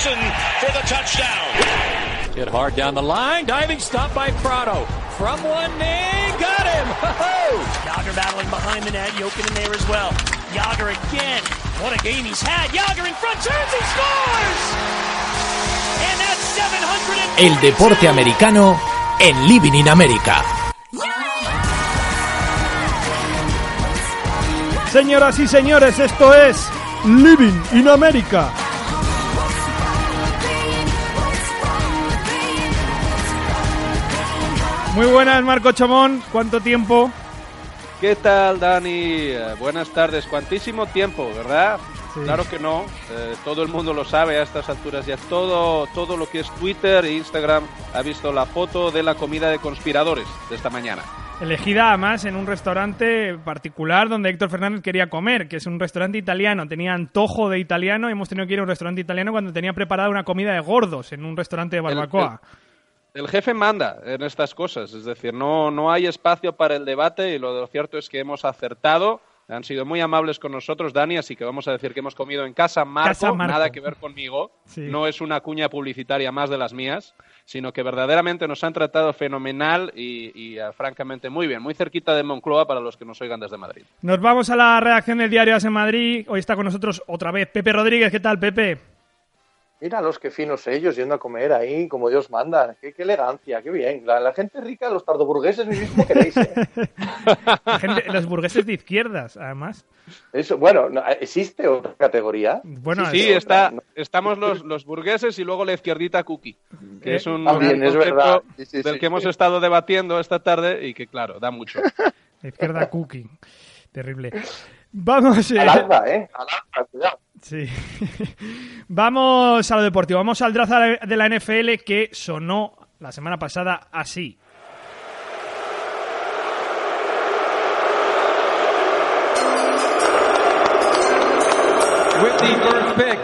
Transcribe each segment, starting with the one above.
For the touchdown. Hit hard down the line, diving stop by Prado. From one knee, got him! Yager battling behind the net, Jokin in there as well. Yager again. What a game he's had. Yager in front, turns, he scores! And that's 700 El deporte americano en Living in America. Señoras y señores, esto es Living in America. Muy buenas, Marco Chamón. ¿Cuánto tiempo? ¿Qué tal, Dani? Eh, buenas tardes. Cuantísimo tiempo, ¿verdad? Claro que no. Eh, todo el mundo lo sabe a estas alturas ya. Todo, todo lo que es Twitter e Instagram ha visto la foto de la comida de conspiradores de esta mañana. Elegida además en un restaurante particular donde Héctor Fernández quería comer, que es un restaurante italiano. Tenía antojo de italiano y hemos tenido que ir a un restaurante italiano cuando tenía preparada una comida de gordos en un restaurante de barbacoa. El, jefe manda en estas cosas, es decir, no, no hay espacio para el debate y lo cierto es que hemos acertado. Han sido muy amables con nosotros, Dani, así que vamos a decir que hemos comido en casa Marco, Casa Marco. nada que ver conmigo. Sí. No es una cuña publicitaria más de las mías, sino que verdaderamente nos han tratado fenomenal y, y, eh, francamente muy bien, muy cerquita de Moncloa para los que nos oigan desde Madrid. Nos vamos a la redacción del diario AS en Madrid. Hoy está con nosotros otra vez Pepe Rodríguez. ¿Qué tal, Pepe? Mira los que finos ellos yendo a comer ahí como Dios manda. Qué, qué elegancia, qué bien. La, la gente rica, los tardoburgueses, ni mismo queréis. ¿eh? Gente- los burgueses de izquierdas, además. Eso, bueno, no, ¿existe otra categoría? Bueno, Sí, es- está, estamos los, los burgueses y luego la izquierdita cookie, que es un, También, un es verdad. Sí, sí, del sí, que hemos estado debatiendo esta tarde y que, claro, da mucho. la izquierda cookie. Terrible. Vamos. eh, Al alza, ¿eh? Al alza, cuidado. Sí. Vamos a lo deportivo. Vamos al draft de la NFL que sonó la semana pasada así. With the first pick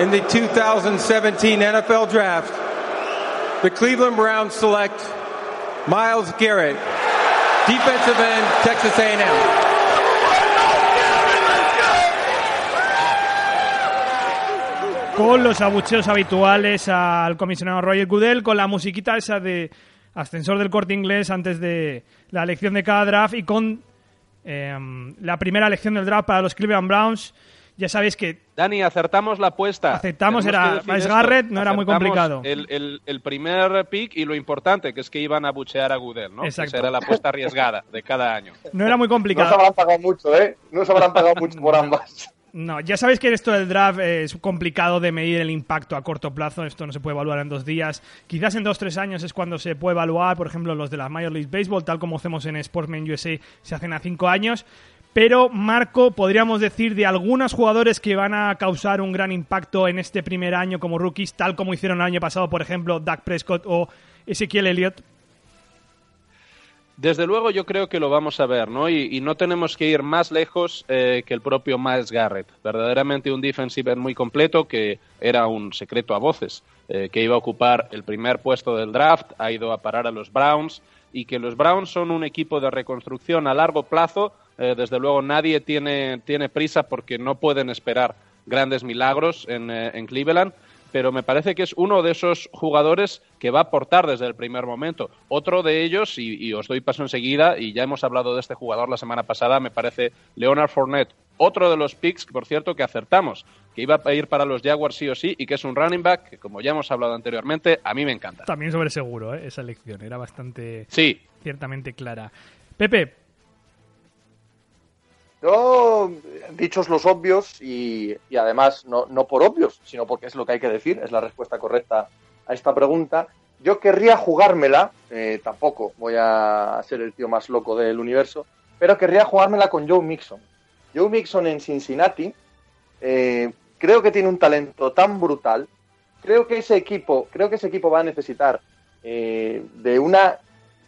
in the 2017 NFL Draft, the Cleveland Browns select Miles Garrett, defensive end, Texas A&M. Con los abucheos habituales al comisionado Roger Goodell, con la musiquita esa de ascensor del corte inglés antes de la elección de cada draft y con em, la primera elección del draft para los Cleveland Browns. Ya sabéis que Dani, acertamos la apuesta. Aceptamos, era Miles. Garrett, no era muy complicado. El, el- el primer pick y lo importante, que es que iban a buchear a Goodell, ¿no? Exacto. Esa era la apuesta arriesgada de cada año. no era muy No se complicado. habrán pagado mucho, ¿eh? No se habrán pagado mucho por ambas. No, ya sabéis que esto del draft es complicado de medir el impacto a corto plazo. Esto no se puede evaluar en dos días. Quizás en dos tres años es cuando se puede evaluar, por ejemplo, los de la Major League Baseball, tal como hacemos en Sportsman USA, se hacen a cinco años. Pero, Marco, podríamos decir de algunos jugadores que van a causar un gran impacto en este primer año como rookies, tal como hicieron el año pasado, por ejemplo, Dak Prescott o Ezequiel Elliott. Desde luego yo creo que lo vamos a ver, ¿no? Y, no tenemos que ir más lejos eh, que el propio Miles Garrett. Verdaderamente un defensive end muy completo que era un secreto a voces, eh, que iba a ocupar el primer puesto del draft, ha ido a parar a los Browns y que los Browns son un equipo de reconstrucción a largo plazo. Eh, desde luego nadie tiene, tiene prisa porque no pueden esperar grandes milagros en, en Cleveland pero me parece que es uno de esos jugadores que va a aportar desde el primer momento. Otro de ellos, y, y os doy paso enseguida, y ya hemos hablado de este jugador la semana pasada, me parece Leonard Fournette. Otro de los picks, por cierto, que acertamos, que iba a ir para los Jaguars sí o sí, y que es un running back, que como ya hemos hablado anteriormente, a mí me encanta. También sobre seguro, ¿eh? esa elección. Era bastante Sí, ciertamente clara. Pepe, Yo, dichos los obvios, y, y además no, no por obvios, sino porque es lo que hay que decir, es la respuesta correcta a esta pregunta, yo querría jugármela, eh, tampoco voy a ser el tío más loco del universo, pero querría jugármela con Joe Mixon. Joe Mixon en Cincinnati, eh, creo que tiene un talento tan brutal, creo que ese equipo, creo que ese equipo va a necesitar eh, de una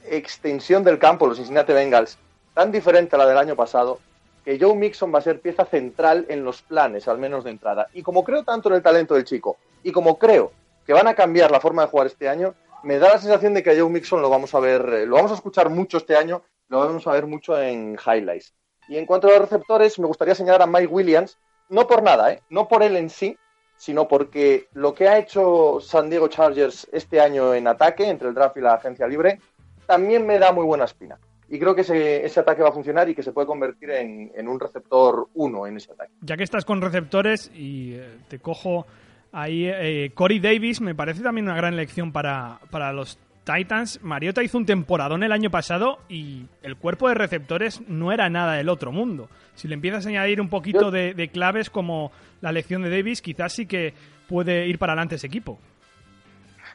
extensión del campo, los Cincinnati Bengals, tan diferente a la del año pasado, que Joe Mixon va a ser pieza central en los planes, al menos de entrada. Y como creo tanto en el talento del chico, y como creo que van a cambiar la forma de jugar este año, me da la sensación de que a Joe Mixon lo vamos a ver, eh, lo vamos a escuchar mucho este año, lo vamos a ver mucho en highlights. Y en cuanto a los receptores, me gustaría señalar a Mike Williams, no por nada, ¿eh? no por él en sí, sino porque lo que ha hecho San Diego Chargers este año en ataque, entre el draft y la agencia libre, también me da muy buena espina. Y creo que ese, ese ataque va a funcionar y que se puede convertir en, en un receptor uno en ese ataque. Ya que estás con receptores y eh, te cojo ahí, eh, Corey Davis me parece también una gran elección para, para los Titans. Mariota hizo un temporadón el año pasado y el cuerpo de receptores no era nada del otro mundo. Si le empiezas a añadir un poquito de, de claves como la elección de Davis, quizás sí que puede ir para adelante ese equipo.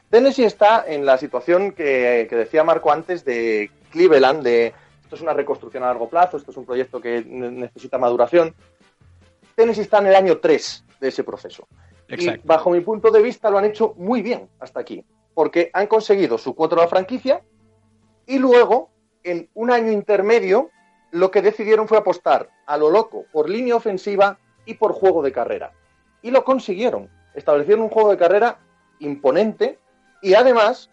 Tennessee está en la situación que, que, decía Marco antes de Cleveland, de esto es una reconstrucción a largo plazo, esto es un proyecto que necesita maduración. Tennessee está en el año 3 de ese proceso. Exacto. Y bajo mi punto de vista lo han hecho muy bien hasta aquí porque han conseguido su cuota de la franquicia y luego, en un año intermedio, lo que decidieron fue apostar a lo loco por línea ofensiva y por juego de carrera. Y lo consiguieron. Establecieron un juego de carrera imponente y además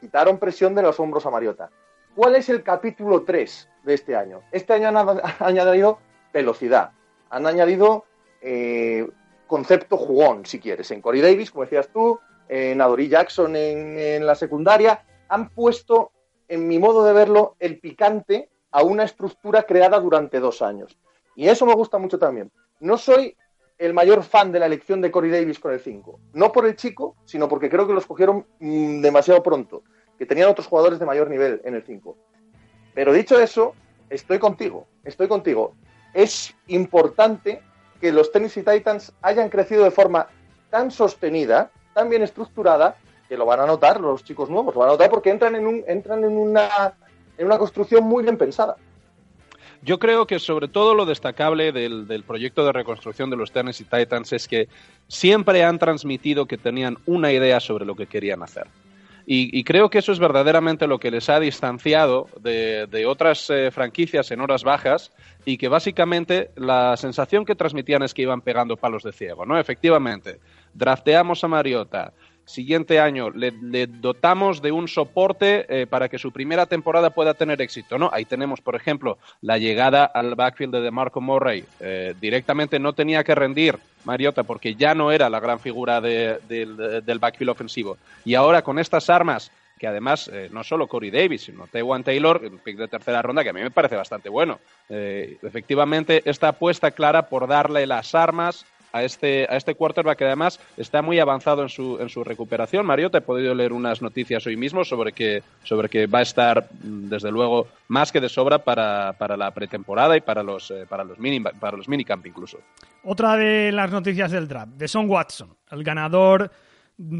quitaron presión de los hombros a Mariota. ¿Cuál es el capítulo 3 de este año? Este año han añadido velocidad, han añadido eh, concepto jugón, si quieres, en Corey Davis, como decías tú, en Adory Jackson en, la secundaria, han puesto, en mi modo de verlo, el picante a una estructura creada durante dos años. Y eso me gusta mucho también. No soy el mayor fan de la elección de Corey Davis con el 5. No por el chico, sino porque creo que los cogieron mmm, demasiado pronto, que tenían otros jugadores de mayor nivel en el 5. Pero dicho eso, estoy contigo, estoy contigo. Es importante que los Tennessee Titans hayan crecido de forma tan sostenida tan bien estructurada que lo van a notar los chicos nuevos, lo van a notar porque entran en, un, entran en, una, en una construcción muy bien pensada. Yo creo que sobre todo lo destacable del, del, proyecto de reconstrucción de los Tennessee Titans es que siempre han transmitido que tenían una idea sobre lo que querían hacer. Y, y creo que eso es verdaderamente lo que les ha distanciado de, de otras eh, franquicias en horas bajas y que básicamente la sensación que transmitían es que iban pegando palos de ciego, ¿no? Efectivamente, drafteamos a Mariota, siguiente año le, dotamos de un soporte eh, para que su primera temporada pueda tener éxito, ¿no? Ahí tenemos, por ejemplo, la llegada al backfield de DeMarco Murray. Eh, directamente no tenía que rendir Mariota porque ya no era la gran figura de, de, del backfield ofensivo. Y ahora con estas armas que además eh, no solo Corey Davis, sino Tewan Taylor, un pick de tercera ronda, que a mí me parece bastante bueno. Efectivamente, esta apuesta clara por darle las armas a este, a este quarterback que además está muy avanzado en su, en su recuperación. Mario, te he podido leer unas noticias hoy mismo sobre que, sobre que va a estar, desde luego, más que de sobra para, para la pretemporada y para los, eh, para los, mini, para los minicamp incluso. Otra de las noticias del draft, de Son Watson, el ganador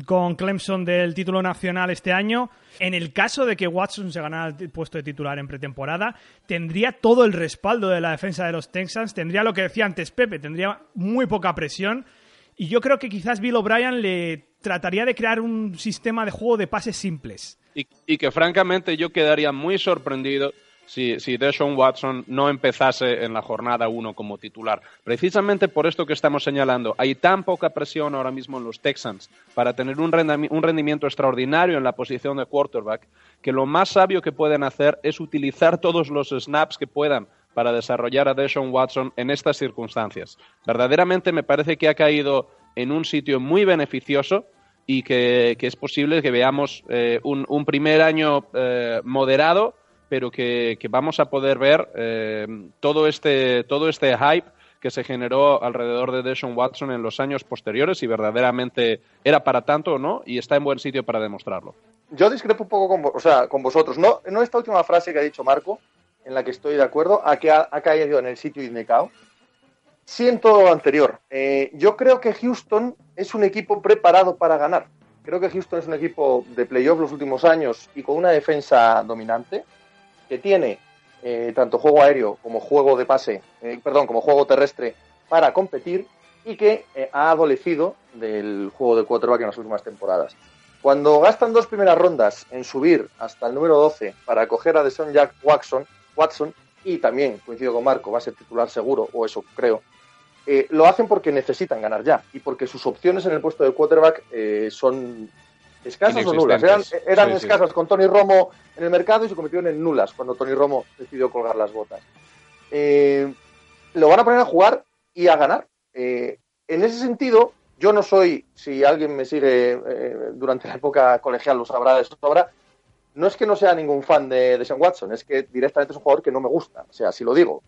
con Clemson del título nacional este año. En el caso de que Watson se ganara el puesto de titular en pretemporada, tendría todo el respaldo de la defensa de los Texans, tendría lo que decía antes Pepe, tendría muy poca presión. Y yo creo que quizás Bill O'Brien le trataría de crear un sistema de juego de pases simples. Y, que francamente yo quedaría muy sorprendido si, si Deshaun Watson no empezase en la jornada 1 como titular. Precisamente por esto que estamos señalando, hay tan poca presión ahora mismo en los Texans para tener un, rendimi un rendimiento extraordinario en la posición de quarterback, que lo más sabio que pueden hacer es utilizar todos los snaps que puedan para desarrollar a Deshaun Watson en estas circunstancias. Verdaderamente me parece que ha caído en un sitio muy beneficioso y que, es posible que veamos eh, un, un, primer año eh, moderado pero que, vamos a poder ver eh, todo, este, todo este hype que se generó alrededor de Deshaun Watson en los años posteriores y verdaderamente era para tanto o no y está en buen sitio para demostrarlo. Yo discrepo un poco con, o sea, con vosotros. No, esta última frase que ha dicho Marco, en la que estoy de acuerdo, a que ha, caído en el sitio indicado. Siento lo anterior. Eh, yo creo que Houston es un equipo preparado para ganar. Creo que Houston es un equipo de playoff los últimos años y con una defensa dominante que tiene eh, tanto juego aéreo como juego de pase, eh, perdón, como juego terrestre para competir y que eh, ha adolecido del juego de quarterback en las últimas temporadas. Cuando gastan dos primeras rondas en subir hasta el número 12 para coger a Deson Jack Watson, Watson y también, coincido con Marco, va a ser titular seguro, o eso creo, lo hacen porque necesitan ganar ya y porque sus opciones en el puesto de quarterback son escasas o nulas. Eran, eran sí, escasas sí. con Tony Romo en el mercado y se convirtieron en nulas cuando Tony Romo decidió colgar las botas. Eh, lo van a poner a jugar y a ganar. en ese sentido, yo no soy, si alguien me sigue durante la época colegial lo sabrá de sobra, no es que no sea ningún fan de, de Sean Watson, es que directamente es un jugador que no me gusta. O sea, si lo digo,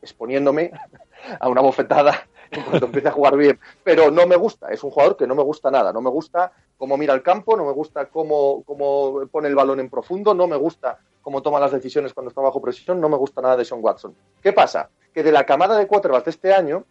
exponiéndome a una bofetada en cuanto empiece a jugar bien. Pero no me gusta, es un jugador que no me gusta nada. No me gusta cómo mira el campo, no me gusta cómo, cómo pone el balón en profundo, no me gusta cómo toma las decisiones cuando está bajo presión, no me gusta nada de Sean Watson. ¿Qué pasa? Que de la camada de quarterbacks de este año,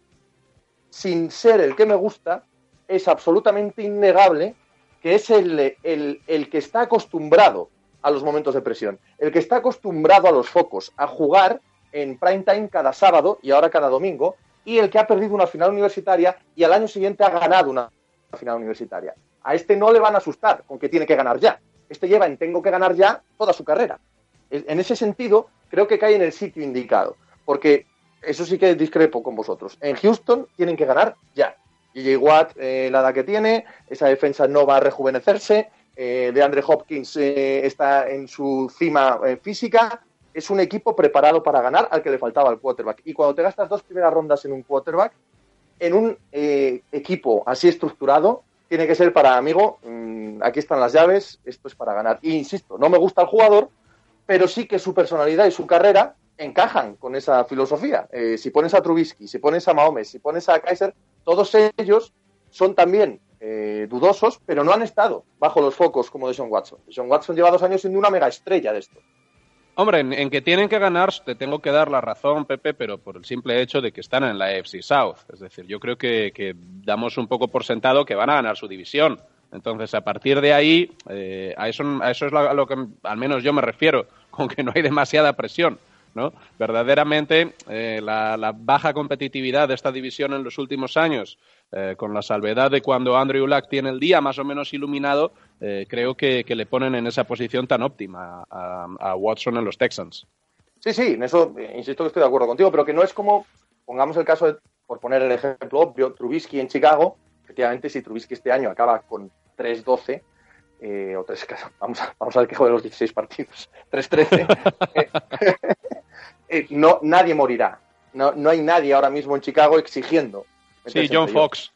sin ser el que me gusta, es absolutamente innegable que es el, el que está acostumbrado a los momentos de presión, el que está acostumbrado a los focos, a jugar en prime time cada sábado y ahora cada domingo, y el que ha perdido una final universitaria y al año siguiente ha ganado una final universitaria. A este no le van a asustar con que tiene que ganar ya. Este lleva en tengo que ganar ya toda su carrera. En ese sentido, creo que cae en el sitio indicado, porque eso sí que discrepo con vosotros. En Houston tienen que ganar ya. Y Watt, eh, la edad que tiene, esa defensa no va a rejuvenecerse, eh, de Andre Hopkins eh, está en su cima física, es un equipo preparado para ganar al que le faltaba el quarterback. Y cuando te gastas dos primeras rondas en un quarterback, en un eh, equipo así estructurado, tiene que ser para, amigo, mm, aquí están las llaves, esto es para ganar. Y insisto, no me gusta el jugador, pero sí que su personalidad y su carrera encajan con esa filosofía. Eh, si pones a Trubisky, si pones a Mahomes, si pones a Kaiser, todos ellos son también eh, dudosos, pero no han estado bajo los focos como de Sean Watson. Sean Watson lleva dos años siendo una mega estrella de esto. Hombre, en, que tienen que ganar, te tengo que dar la razón, Pepe, pero por el simple hecho de que están en la AFC South. Es decir, yo creo que, damos un poco por sentado que van a ganar su división. Entonces, a partir de ahí, eh, a, eso, a eso es a lo que al menos yo me refiero, con que no hay demasiada presión. ¿no? Verdaderamente, eh, la, baja competitividad de esta división en los últimos años, eh, con la salvedad de cuando Andrew Luck tiene el día más o menos iluminado, eh, creo que, le ponen en esa posición tan óptima a, Watson en los Texans. Sí, sí, en eso insisto que estoy de acuerdo contigo, pero que no es como, pongamos el caso, de, por poner el ejemplo obvio, Trubisky en Chicago, efectivamente si Trubisky este año acaba con 3-12, eh, o tres, vamos, a, vamos a ver qué juega los 16 partidos, 3-13, eh, no, nadie morirá. No, no hay nadie ahora mismo en Chicago exigiendo Sí, John Fox.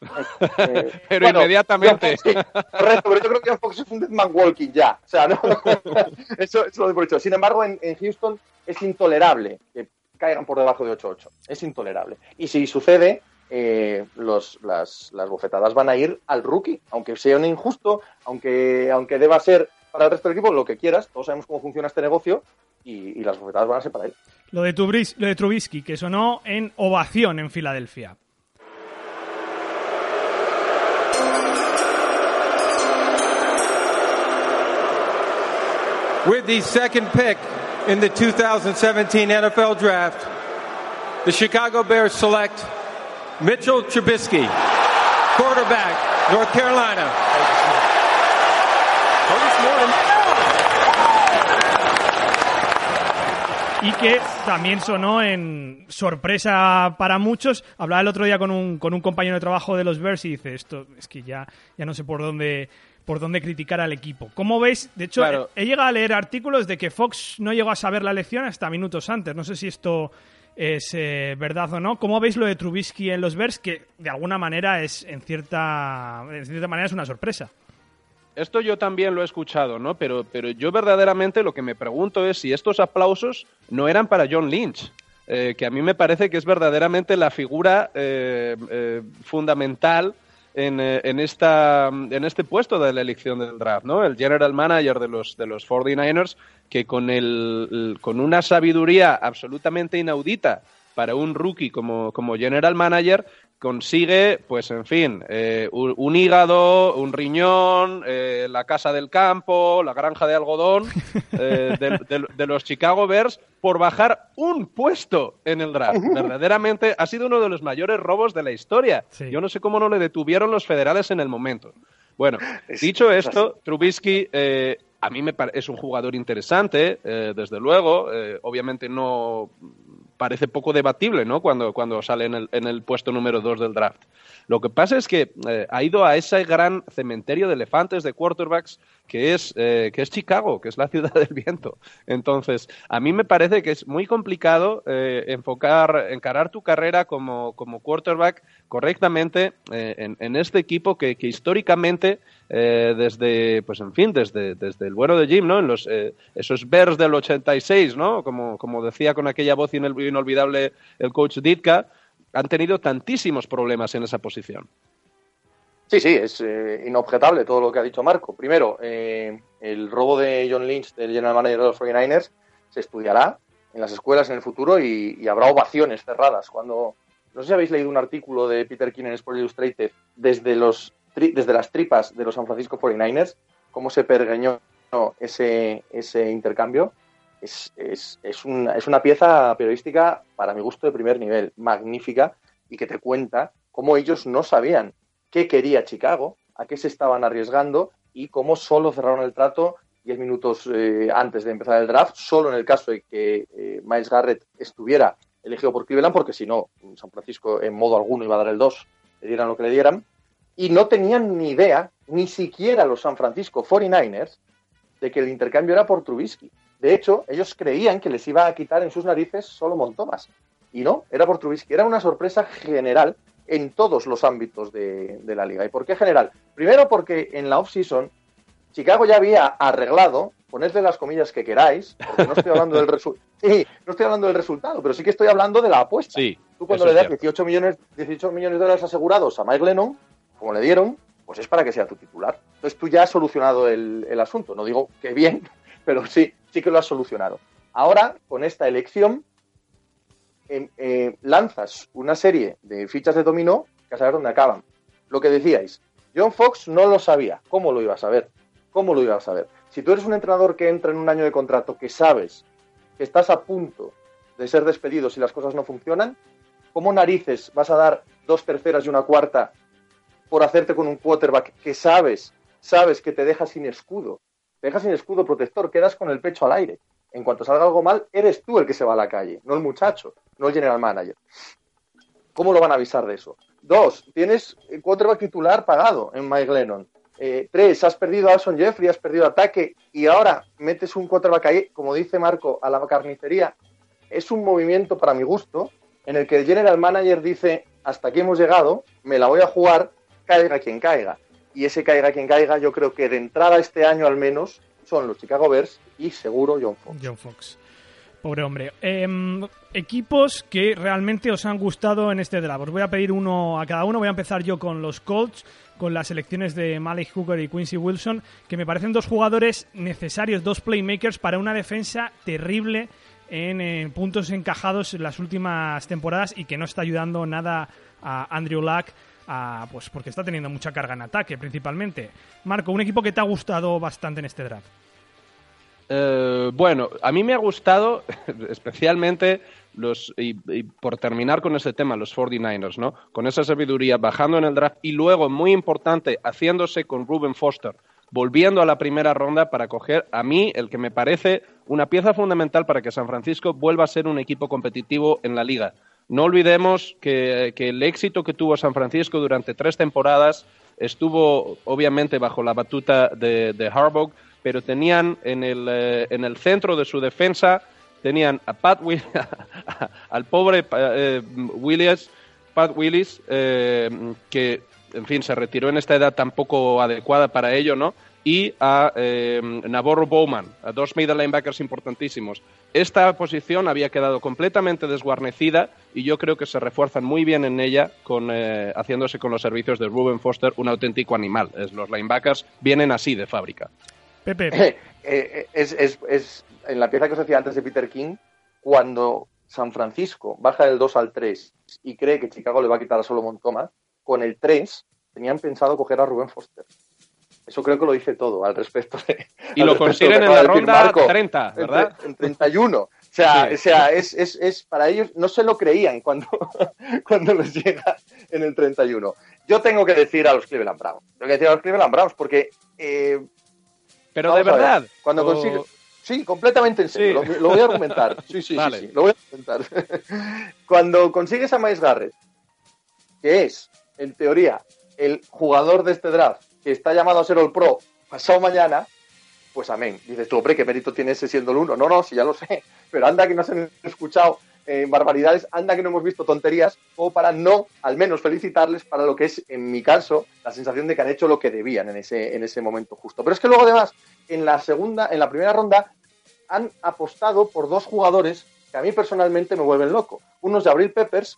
Eh, pero inmediatamente. correcto, pero yo creo que John Fox es un Deadman Walking ya. O sea, no, eso, eso lo he por hecho. Sin embargo, en, Houston es intolerable que caigan por debajo de 8-8. Es intolerable. Y si sucede, eh, los, las, las, bofetadas van a ir al rookie, aunque sea un injusto, aunque, aunque deba ser para el resto del equipo, lo que quieras. Todos sabemos cómo funciona este negocio y, las bofetadas van a ser para él. Lo de, lo de Trubisky, que sonó en ovación en Filadelfia. With the second pick in the 2017 NFL Draft, the Chicago Bears select Mitchell Trubisky, quarterback, North Carolina. y que también sonó en sorpresa para muchos. Hablaba el otro día con un, con un compañero de trabajo de los Bears y dice, esto es que ya, ya no sé por dónde por dónde criticar al equipo. ¿Cómo veis? De hecho, he, llegado a leer artículos de que Fox no llegó a saber la lección hasta minutos antes. No sé si esto es eh, verdad o no. ¿Cómo veis lo de Trubisky en los Bears? Que de alguna manera es, en cierta, en cierta manera, es una sorpresa. Esto yo también lo he escuchado, ¿no? Pero, pero yo verdaderamente lo que me pregunto es si estos aplausos no eran para John Lynch. Eh, que a mí me parece que es verdaderamente la figura eh, fundamental eh, en, esta, en este puesto de la elección del draft, ¿no? El general manager de los, de los 49ers, que con, el, con una sabiduría absolutamente inaudita para un rookie como, como general manager, consigue, pues en fin, eh, un, hígado, un riñón, eh, la casa del campo, la granja de algodón eh, de, los Chicago Bears por bajar un puesto en el draft. Verdaderamente ha sido uno de los mayores robos de la historia. Yo no sé cómo no le detuvieron los federales en el momento. Bueno, dicho esto, Trubisky a mí me es un jugador interesante, desde luego. obviamente no parece poco debatible, ¿no? Cuando, cuando sale en el, en el puesto número dos del draft. Lo que pasa es que eh, ha ido a ese gran cementerio de elefantes de quarterbacks que es, eh, que es Chicago, que es la ciudad del viento. Entonces, a mí me parece que es muy complicado eh, enfocar, encarar tu carrera como, como quarterback correctamente eh, en, este equipo que, históricamente, desde, pues en fin, desde, desde el bueno de Jim, ¿no? En los, esos Bears del 86, ¿no? Como, como decía con aquella voz inolvidable el coach Ditka, han tenido tantísimos problemas en esa posición. Sí, sí, es eh, inobjetable todo lo que ha dicho Marco. Primero, eh, el robo de John Lynch, del general manager de los 49ers, se estudiará en las escuelas en el futuro y, habrá ovaciones cerradas. Cuando no sé si habéis leído un artículo de Peter King en Sport Illustrated desde, los, desde las tripas de los San Francisco 49ers, cómo se pergeñó ese, ese intercambio. Es, es, es, una, es una pieza periodística, para mi gusto, de primer nivel, magnífica, y que te cuenta cómo ellos no sabían qué quería Chicago, a qué se estaban arriesgando y cómo solo cerraron el trato diez minutos eh, antes de empezar el draft, solo en el caso de que eh, Miles Garrett estuviera elegido por Cleveland, porque si no, San Francisco en modo alguno iba a dar el 2, le dieran lo que le dieran, y no tenían ni idea, ni siquiera los San Francisco 49ers, de que el intercambio era por Trubisky. De hecho, ellos creían que les iba a quitar en sus narices solo Thomas. Y no, era por Trubisky. Era una sorpresa general en todos los ámbitos de, la liga. ¿Y por qué general? Primero porque en la off-season Chicago ya había arreglado, ponedle las comillas que queráis, porque no estoy hablando del resultado. Sí, no estoy hablando del resultado, pero sí que estoy hablando de la apuesta. Sí, Tú cuando le das 18 millones, 18 millones de dólares asegurados a Mike Lennon, como le dieron, pues es para que sea tu titular. Entonces tú ya has solucionado el, el asunto. No digo que bien, pero sí, sí que lo has solucionado. Ahora, con esta elección, eh, lanzas una serie de fichas de dominó que a saber dónde acaban. Lo que decíais, John Fox no lo sabía. ¿Cómo lo iba a saber? ¿Cómo lo iba a saber? Si tú eres un entrenador que entra en un año de contrato que sabes que estás a punto de ser despedido si las cosas no funcionan, ¿cómo narices vas a dar dos terceras y una cuarta por hacerte con un quarterback que sabes, sabes que te deja sin escudo? Te deja sin escudo protector, quedas con el pecho al aire en cuanto salga algo mal, eres tú el que se va a la calle, no el muchacho, no el general manager. ¿Cómo lo van a avisar de eso? Dos, tienes quarterback titular pagado en Mike Lennon. Eh, tres, has perdido a Alson Jeffrey, has perdido ataque y ahora metes un quarterback ahí, como dice Marco, a la carnicería. Es un movimiento para mi gusto en el que el general manager dice, hasta aquí hemos llegado, me la voy a jugar, caiga quien caiga. Y ese caiga quien caiga, yo creo que de entrada este año al menos, son los Chicago Bears y seguro John Fox. John Fox. Pobre hombre. Em, equipos que realmente os han gustado en este draft. Os voy a pedir uno a cada uno. Voy a empezar yo con los Colts, con las elecciones de Malik Hooker y Quincy Wilson, que me parecen dos jugadores necesarios, dos playmakers para una defensa terrible en, puntos encajados en las últimas temporadas y que no está ayudando nada a Andrew Luck. pues porque está teniendo mucha carga en ataque principalmente. Marco, un equipo que te ha gustado bastante en este draft. Eh, bueno, a mí me ha gustado especialmente los, y, por terminar con ese tema, los 49ers, ¿no? Con esa sabiduría, bajando en el draft y luego, muy importante, haciéndose con Ruben Foster, volviendo a la primera ronda para coger a mí el que me parece una pieza fundamental para que San Francisco vuelva a ser un equipo competitivo en la liga. No olvidemos que, el éxito que tuvo San Francisco durante tres temporadas estuvo obviamente bajo la batuta de, de Harbaugh, pero tenían en el, eh, en el centro de su defensa, tenían a Pat al pobre eh, Williams, Pat Willis, eh, que en fin se retiró en esta edad tan poco adecuada para ello, ¿no? Y a Navarro Bowman, a dos middle linebackers importantísimos. Esta posición había quedado completamente desguarnecida y yo creo que se refuerzan muy bien en ella con, haciéndose con los servicios de Ruben Foster un auténtico animal. Los linebackers vienen así de fábrica. Pepe. Eh, es, es, es, en la pieza que os decía antes de Peter King, cuando San Francisco baja del 2 al 3 y cree que Chicago le va a quitar a Solomon Thomas, con el 3 tenían pensado coger a Rubén Foster. Eso creo que lo dice todo al respecto. y lo consiguen en la ronda 30, ¿verdad? En, 31. O sea, o sea es, es, es, para ellos, no se lo creían cuando, cuando les llega en el 31. Yo tengo que decir a los Cleveland Browns. Tengo que decir a los Cleveland Browns porque eh, pero de verdad. Cuando consigue... Sí, completamente en serio. Lo, voy a argumentar. Sí, sí, sí, lo voy a argumentar. Cuando consigues a Miles Garrett, que es, en teoría, el jugador de este draft que está llamado a ser el pro pasado mañana, pues amén. Dices tú, hombre, ¿qué mérito tiene ese siendo el uno? No, no, sí, ya lo sé, pero anda que no se han escuchado eh, barbaridades, anda que no hemos visto tonterías, o para no, al menos, felicitarles para lo que es, en mi caso, la sensación de que han hecho lo que debían en ese, en ese momento justo. Pero es que luego, además, en la segunda, en la primera ronda, han apostado por dos jugadores que a mí personalmente me vuelven loco. Uno es de Abril Peppers,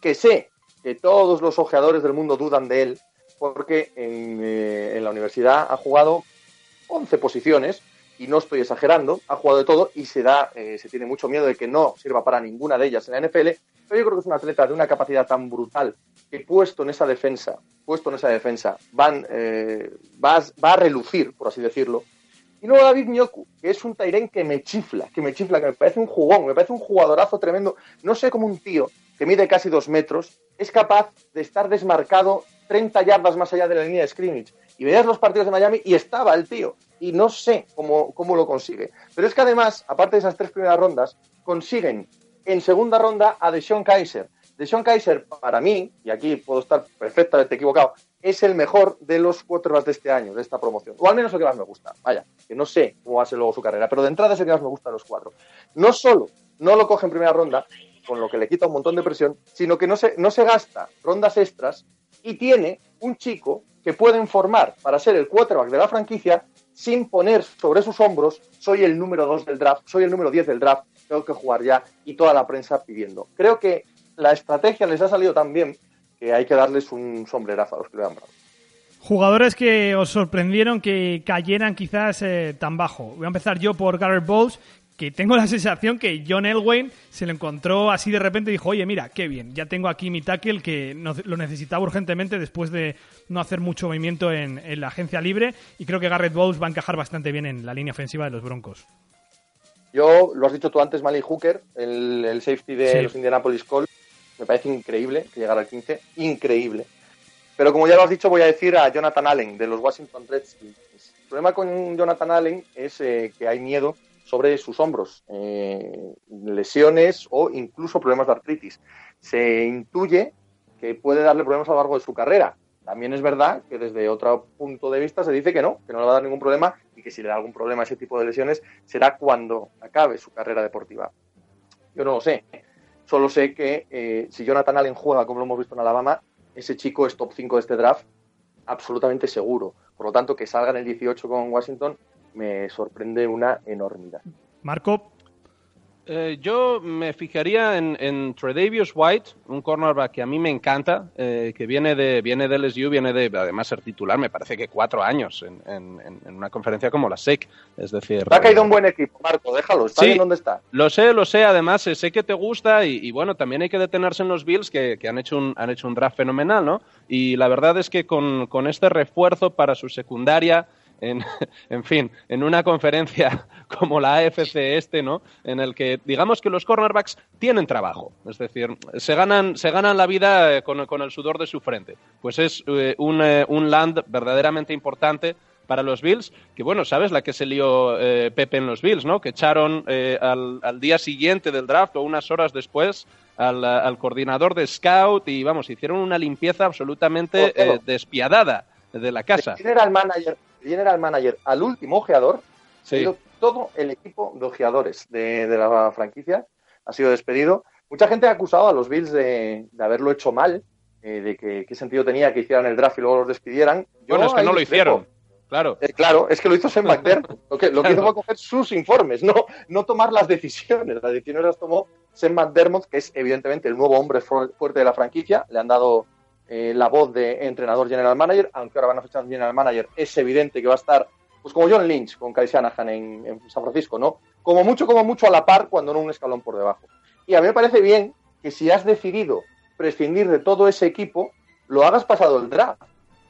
que sé que todos los ojeadores del mundo dudan de él, porque en, eh, en la universidad ha jugado 11 posiciones, y no estoy exagerando, ha jugado de todo y se da, eh, se tiene mucho miedo de que no sirva para ninguna de ellas en la NFL, pero yo creo que es un atleta de una capacidad tan brutal que puesto en esa defensa, puesto en esa defensa, van, eh, va, va, a relucir, por así decirlo. Y luego David Nyoku, que es un Tairen que me chifla, que me chifla, que me parece un jugón, me parece un jugadorazo tremendo. No sé cómo un tío que mide casi dos metros es capaz de estar desmarcado 30 yardas más allá de la línea de scrimmage. Y veías los partidos de Miami y estaba el tío y no sé cómo, cómo lo consigue. Pero es que además, aparte de esas tres primeras rondas, consiguen en segunda ronda a Deshaun Kaiser. Deshaun Kaiser, para mí, y aquí puedo estar perfectamente equivocado, es el mejor de los quarterbacks de este año, de esta promoción. O al menos el que más me gusta. Vaya, que no sé cómo va a ser luego su carrera, pero de entrada es el que más me gusta de los cuatro. No solo no lo coge en primera ronda, con lo que le quita un montón de presión, sino que no se, no se gasta rondas extras y tiene un chico que pueden formar para ser el quarterback de la franquicia sin poner sobre sus hombros, soy el número 2 del draft, soy el número 10 del draft, tengo que jugar ya, y toda la prensa pidiendo. Creo que la estrategia les ha salido tan bien que hay que darles un sombrerazo a los que lo han. Jugadores que os sorprendieron que cayeran quizás eh, tan bajo. Voy a empezar yo por Garrett Bowles, que tengo la sensación que John Elway se lo encontró así de repente y dijo, oye, mira, qué bien, ya tengo aquí mi tackle que lo necesitaba urgentemente después de no hacer mucho movimiento en, la agencia libre y creo que Garrett Bowles va a encajar bastante bien en la línea ofensiva de los Broncos. Yo, lo has dicho tú antes, Mali Hooker, el, safety de los Indianapolis Colts, me parece increíble que llegara al 15, increíble. Pero como ya lo has dicho, voy a decir a Jonathan Allen, de los Washington Redskins. El problema con Jonathan Allen es eh, que hay miedo sobre sus hombros, eh, lesiones o incluso problemas de artritis. Se intuye que puede darle problemas a lo largo de su carrera. También es verdad que desde otro punto de vista se dice que no, que no le va a dar ningún problema y que si le da algún problema a ese tipo de lesiones será cuando acabe su carrera deportiva. Yo no lo sé. Solo sé que eh, si Jonathan Allen juega como lo hemos visto en Alabama, ese chico es top 5 de este draft, absolutamente seguro. Por lo tanto, que salga en el 18 con Washington me sorprende una enormidad. Marco. Eh, yo me fijaría en, en Tredavious White, un cornerback que a mí me encanta, eh, que viene de, viene de LSU, viene de, además, ser titular, me parece que cuatro años en, en, una conferencia como la SEC. Es decir. Ha caído un buen equipo, Marco, déjalo, está bien donde está. Lo sé, lo sé, además, sé que te gusta y, bueno, también hay que detenerse en los Bills que, que, han, hecho un, han hecho un draft fenomenal, ¿no? Y la verdad es que con, con este refuerzo para su secundaria en, fin, en una conferencia como la AFC este, ¿no? En el que digamos que los cornerbacks tienen trabajo, es decir, se ganan, se ganan la vida eh, con, el sudor de su frente. Pues es eh, un, eh, un land verdaderamente importante para los Bills, que bueno, sabes la que se lió Pepe en los Bills, ¿no? Que echaron al, al, día siguiente del draft o unas horas después al, al, coordinador de scout y vamos, hicieron una limpieza absolutamente despiadada de la casa. General manager, general manager al último ojeador, todo el equipo de ojeadores de, la franquicia ha sido despedido. Mucha gente ha acusado a los Bills de, haberlo hecho mal, eh, de que qué sentido tenía que hicieran el draft y luego los despidieran. bueno, es que no lo hicieron. Claro. Eh, claro, es que lo hizo Sam McDermott. Lo que, lo hizo fue coger sus informes, no, no tomar las decisiones. Las decisiones las tomó Sam McDermott, que es evidentemente el nuevo hombre fuerte de la franquicia. Le han dado eh, la voz de entrenador general manager, aunque ahora van a fechar un general manager, es evidente que va a estar, pues como John Lynch con Kai Shanahan en, San Francisco, ¿no? Como mucho, como mucho a la par, cuando no un escalón por debajo. Y a mí me parece bien que si has decidido prescindir de todo ese equipo, lo hagas pasado el draft.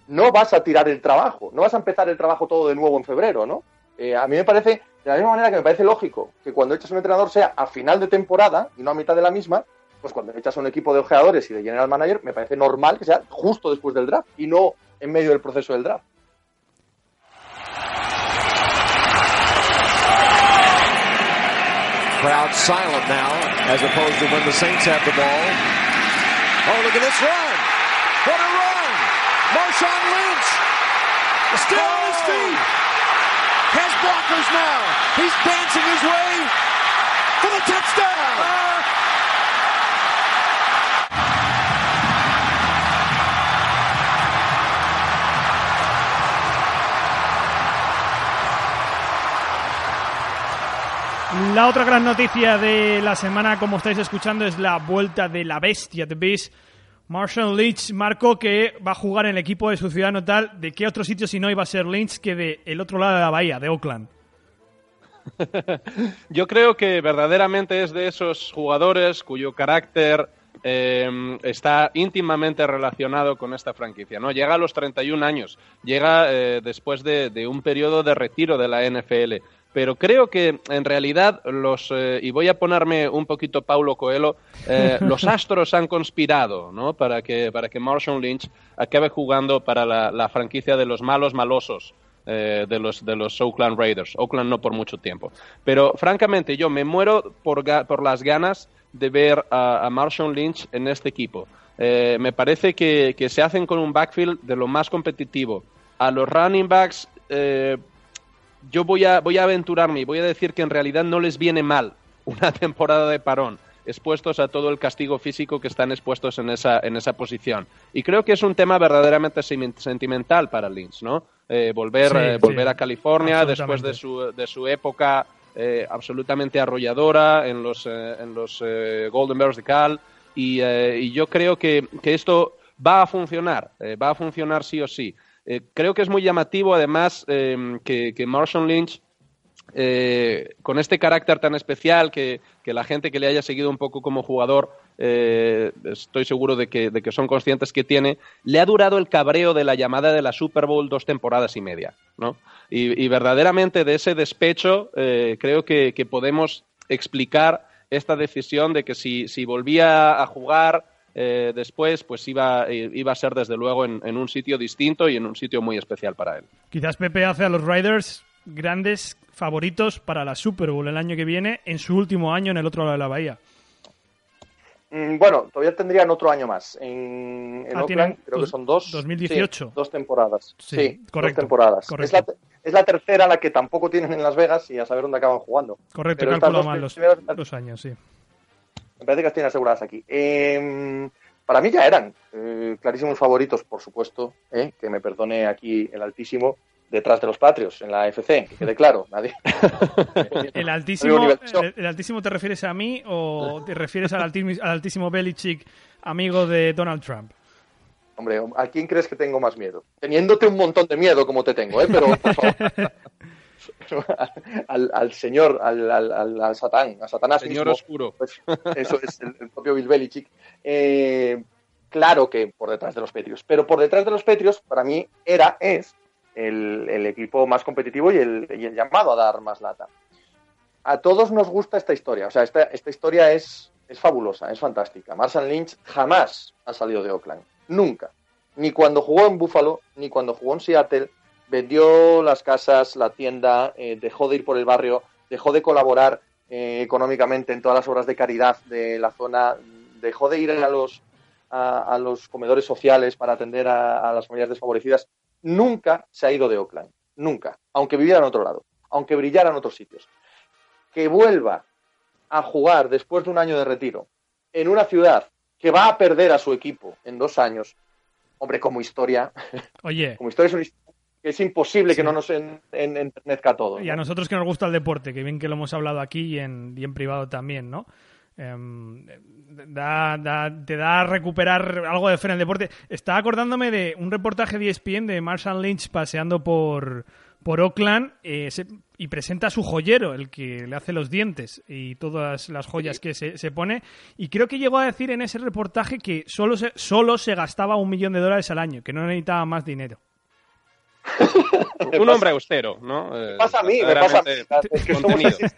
No vas a tirar el trabajo, no vas a empezar el trabajo todo de nuevo en febrero, ¿no? Eh, a mí me parece, de la misma manera que me parece lógico que cuando echas un entrenador sea a final de temporada y no a mitad de la misma, pues cuando echas a un equipo de ojeadores y de general manager, me parece normal que sea justo después del draft y no en medio del proceso del draft. Crowd silent now, as opposed to when the Saints have the ball. Oh, look at this run! What a run! Marshawn Lynch, still on his feet, has blockers now. He's dancing his way for the touchdown. La otra gran noticia de la semana, como estáis escuchando, es la vuelta de la bestia, The Beast. Marshall Lynch marcó que va a jugar en el equipo de su ciudad natal. ¿De qué otro sitio si no iba a ser Lynch que de el otro lado de la bahía, de Oakland? Yo creo que verdaderamente es de esos jugadores cuyo carácter eh, está íntimamente relacionado con esta franquicia. ¿no? Llega a los 31 años, llega eh, después de, de, un periodo de retiro de la NFL pero creo que en realidad los, eh, y voy a ponerme un poquito Paulo Coelho, eh, los astros han conspirado ¿no? para, que, para que Marshall Lynch acabe jugando para la, la franquicia de los malos malosos. Eh, de, los, de los Oakland Raiders. Oakland no por mucho tiempo. Pero francamente yo me muero por, por las ganas de ver a, a Marshall Lynch en este equipo. Me parece que, que, se hacen con un backfield de lo más competitivo. A los running backs yo voy a, voy a aventurarme y voy a decir que en realidad no les viene mal una temporada de parón, expuestos a todo el castigo físico que están expuestos en esa, en esa posición. Y creo que es un tema verdaderamente sentimental para Lynch, ¿no? Eh, volver, Sí, eh, volver sí, a California después de su, de su época eh, absolutamente arrolladora en los, eh, en los eh, Golden Bears de Cal. Y, y yo creo que, que esto va a funcionar, va a funcionar sí o sí. Eh, creo que es muy llamativo, además, eh, que, que Marshall Lynch, eh, con este carácter tan especial, que, que la gente que le haya seguido un poco como jugador, estoy seguro de que, de que son conscientes que tiene, le ha durado el cabreo de la llamada de la Super Bowl dos temporadas y media, ¿no? Y, y verdaderamente de ese despecho creo que, que podemos explicar esta decisión de que si, si volvía a jugar eh, después, pues iba, iba a ser desde luego en, en un sitio distinto y en un sitio muy especial para él. Quizás Pepe hace a los Raiders grandes favoritos para la Super Bowl el año que viene, en su último año en el otro lado de la bahía. Mm, Bueno, todavía tendrían otro año más. En, en Ah, Oakland creo dos- que son dos. 2018. sí, dos temporadas. Sí, Sí, correcto, dos temporadas. correcto. Es la, es la tercera la que tampoco tienen en Las Vegas y a saber dónde acaban jugando. Correcto, Pero dos mal los, primeras- los años, sí. Me parece que las tienen aseguradas aquí. Eh, para mí ya eran eh, clarísimos favoritos, por supuesto, eh, que me perdone aquí el altísimo, detrás de los Patriots en la FC, que quede claro. Nadie. ¿El altísimo, el, el altísimo te refieres a mí o te refieres al altísimo, al altísimo Belichick, amigo de Donald Trump? Hombre, ¿a quién crees que tengo más miedo? Teniéndote un montón de miedo como te tengo, ¿eh? Pero, por favor. al, al señor, al, al, al, Satán, a Satanás Señor mismo, oscuro. pues, eso es el, el propio Bill Belichick. Eh, claro que por detrás de los Patriots, pero por detrás de los Patriots, para mí, era, es el, el equipo más competitivo y el, y el llamado a dar más lata. A todos nos gusta esta historia, o sea, esta, esta historia es, es fabulosa, es fantástica. Marshall Lynch jamás ha salido de Oakland, nunca. Ni cuando jugó en Buffalo, ni cuando jugó en Seattle, vendió las casas, la tienda, eh, dejó de ir por el barrio, dejó de colaborar eh, económicamente en todas las obras de caridad de la zona, dejó de ir a los, a, a los comedores sociales para atender a, a las familias desfavorecidas. Nunca se ha ido de Oakland, nunca, aunque viviera en otro lado, aunque brillara en otros sitios. Que vuelva a jugar después de un año de retiro en una ciudad que va a perder a su equipo en dos años, hombre, como historia, Oye, como historia es, una historia es imposible Sí. que no nos en, en, enternezca todo. y a ¿no? nosotros que nos gusta el deporte, que bien que lo hemos hablado aquí y en, y en privado también, ¿no? Em, da, da- te da a recuperar algo de fe en el deporte. Estaba acordándome de un reportaje de ESPN de Marshall Lynch paseando por, por Oakland eh, se- y presenta a su joyero, el que le hace los dientes y todas las joyas que se, se pone. Y creo que llegó a decir en ese reportaje que solo se, solo se gastaba un millón de dólares al año, que no necesitaba más dinero. Un hombre austero, ¿no? Eh, Me pasa a mí, me pasa a mí. verdaderamente Es que somos contenido. así.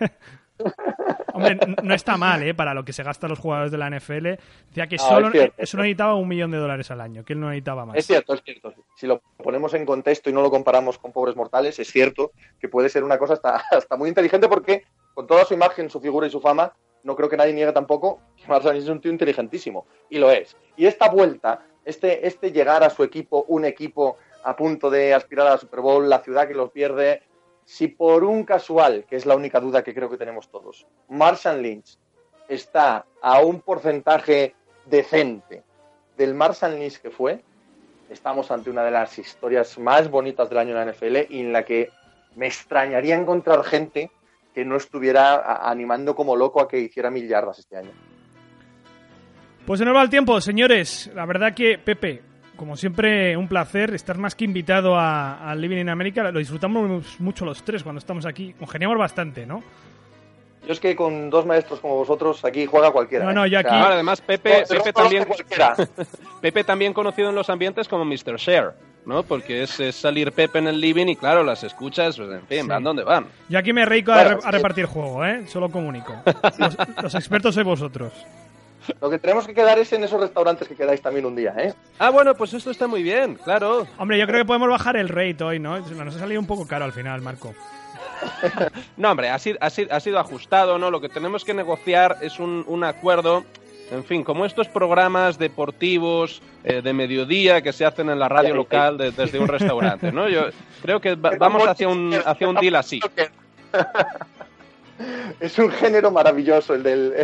Hombre, no está mal, ¿eh? Para lo que se gastan los jugadores de la NFL. Decía que Ah, solo, es cierto, eh, es solo necesitaba un millón de dólares al año, que él no necesitaba más. Es cierto, es cierto. Si lo ponemos en contexto y no lo comparamos con pobres mortales, es cierto que puede ser una cosa hasta, hasta muy inteligente porque con toda su imagen, su figura y su fama, no creo que nadie niegue tampoco que Marshall es un tío inteligentísimo. Y lo es. Y esta vuelta, este, este llegar a su equipo, un equipo a punto de aspirar a la Super Bowl, la ciudad que los pierde, si por un casual, que es la única duda que creo que tenemos todos, Marshall Lynch está a un porcentaje decente del Marshall Lynch que fue, estamos ante una de las historias más bonitas del año en la NFL y en la que me extrañaría encontrar gente que no estuviera animando como loco a que hiciera mil yardas este año. Pues se nos va el tiempo, señores. La verdad que, Pepe, como siempre, un placer estar más que invitado a, Living in America. Lo disfrutamos mucho los tres cuando estamos aquí. Congeniamos bastante, ¿no? Yo es que con dos maestros como vosotros aquí juega cualquiera. No, no, ¿eh? yo aquí. además, Pepe, Pepe también. Pepe también conocido en los ambientes como Mr. Share. ¿no? Porque es, salir Pepe en el living y claro, las escuchas, pues, en fin, van donde van. Yo aquí me reico a, repartir juego, ¿eh? Solo comunico. los expertos sois vosotros. Lo que tenemos que quedar es en esos restaurantes que quedáis también un día, ¿eh? Ah, bueno, pues esto está muy bien, claro. Hombre, yo creo que podemos bajar el rate hoy, ¿no? Nos ha salido un poco caro al final, Marco. no, hombre, ha sido, ha, sido, ajustado, ¿no? Lo que tenemos que negociar es un, un acuerdo. En fin, como estos programas deportivos eh, de mediodía que se hacen en la radio local desde un restaurante, ¿no? Yo creo que vamos hacia un, hacia un deal así. es un género maravilloso el del,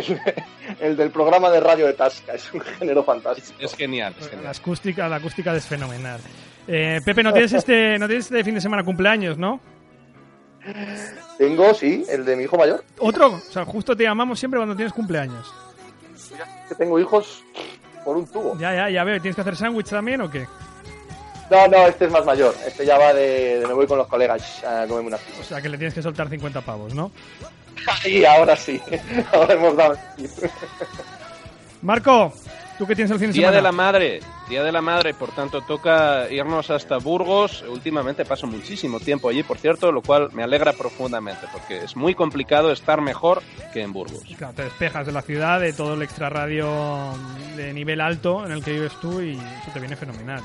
el, del programa de radio de Tasca, es un género fantástico. Es, genial, La acústica, la acústica es fenomenal. Eh, Pepe, ¿no tienes, este, no tienes este fin de semana cumpleaños, no? Tengo, sí, el de mi hijo mayor. ¿Otro? O sea, justo te llamamos siempre cuando tienes cumpleaños. Que tengo hijos por un tubo. Ya, ya, ya veo. ¿Tienes que hacer sándwich también o qué? No, no, este es más mayor. Este ya va de, de me voy con los colegas a comerme una O sea, que le tienes que soltar 50 pavos, ¿no? Sí, ahora sí. Ahora hemos dado. Marco, ¿tú qué tienes el fin de Día de la Madre. Día de la Madre, por tanto, toca irnos hasta Burgos. Últimamente paso muchísimo tiempo allí, por cierto, lo cual me alegra profundamente, porque es muy complicado estar mejor que en Burgos. Claro, te despejas de la ciudad, de todo el extra radio de nivel alto en el que vives tú y eso te viene fenomenal.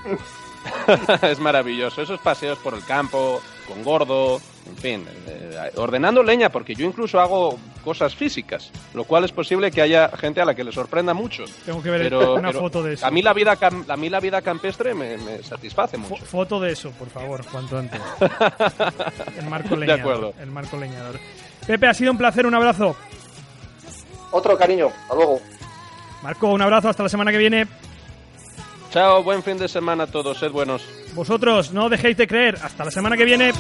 es maravilloso. Esos paseos por el campo, con gordo, en fin, eh, ordenando leña, porque yo incluso hago cosas físicas, lo cual es posible que haya gente a la que le sorprenda mucho. Tengo que ver una foto de eso. A mí la vida, a mí la vida campestre me, satisface mucho. foto de eso, por favor, cuanto antes. el marco leñador. De acuerdo. El marco leñador. Pepe, ha sido un placer, un abrazo. Otro cariño, hasta luego. Marco, un abrazo, hasta la semana que viene. Chao, buen fin de semana a todos, sed buenos. Vosotros no dejéis de creer. Hasta la semana que viene.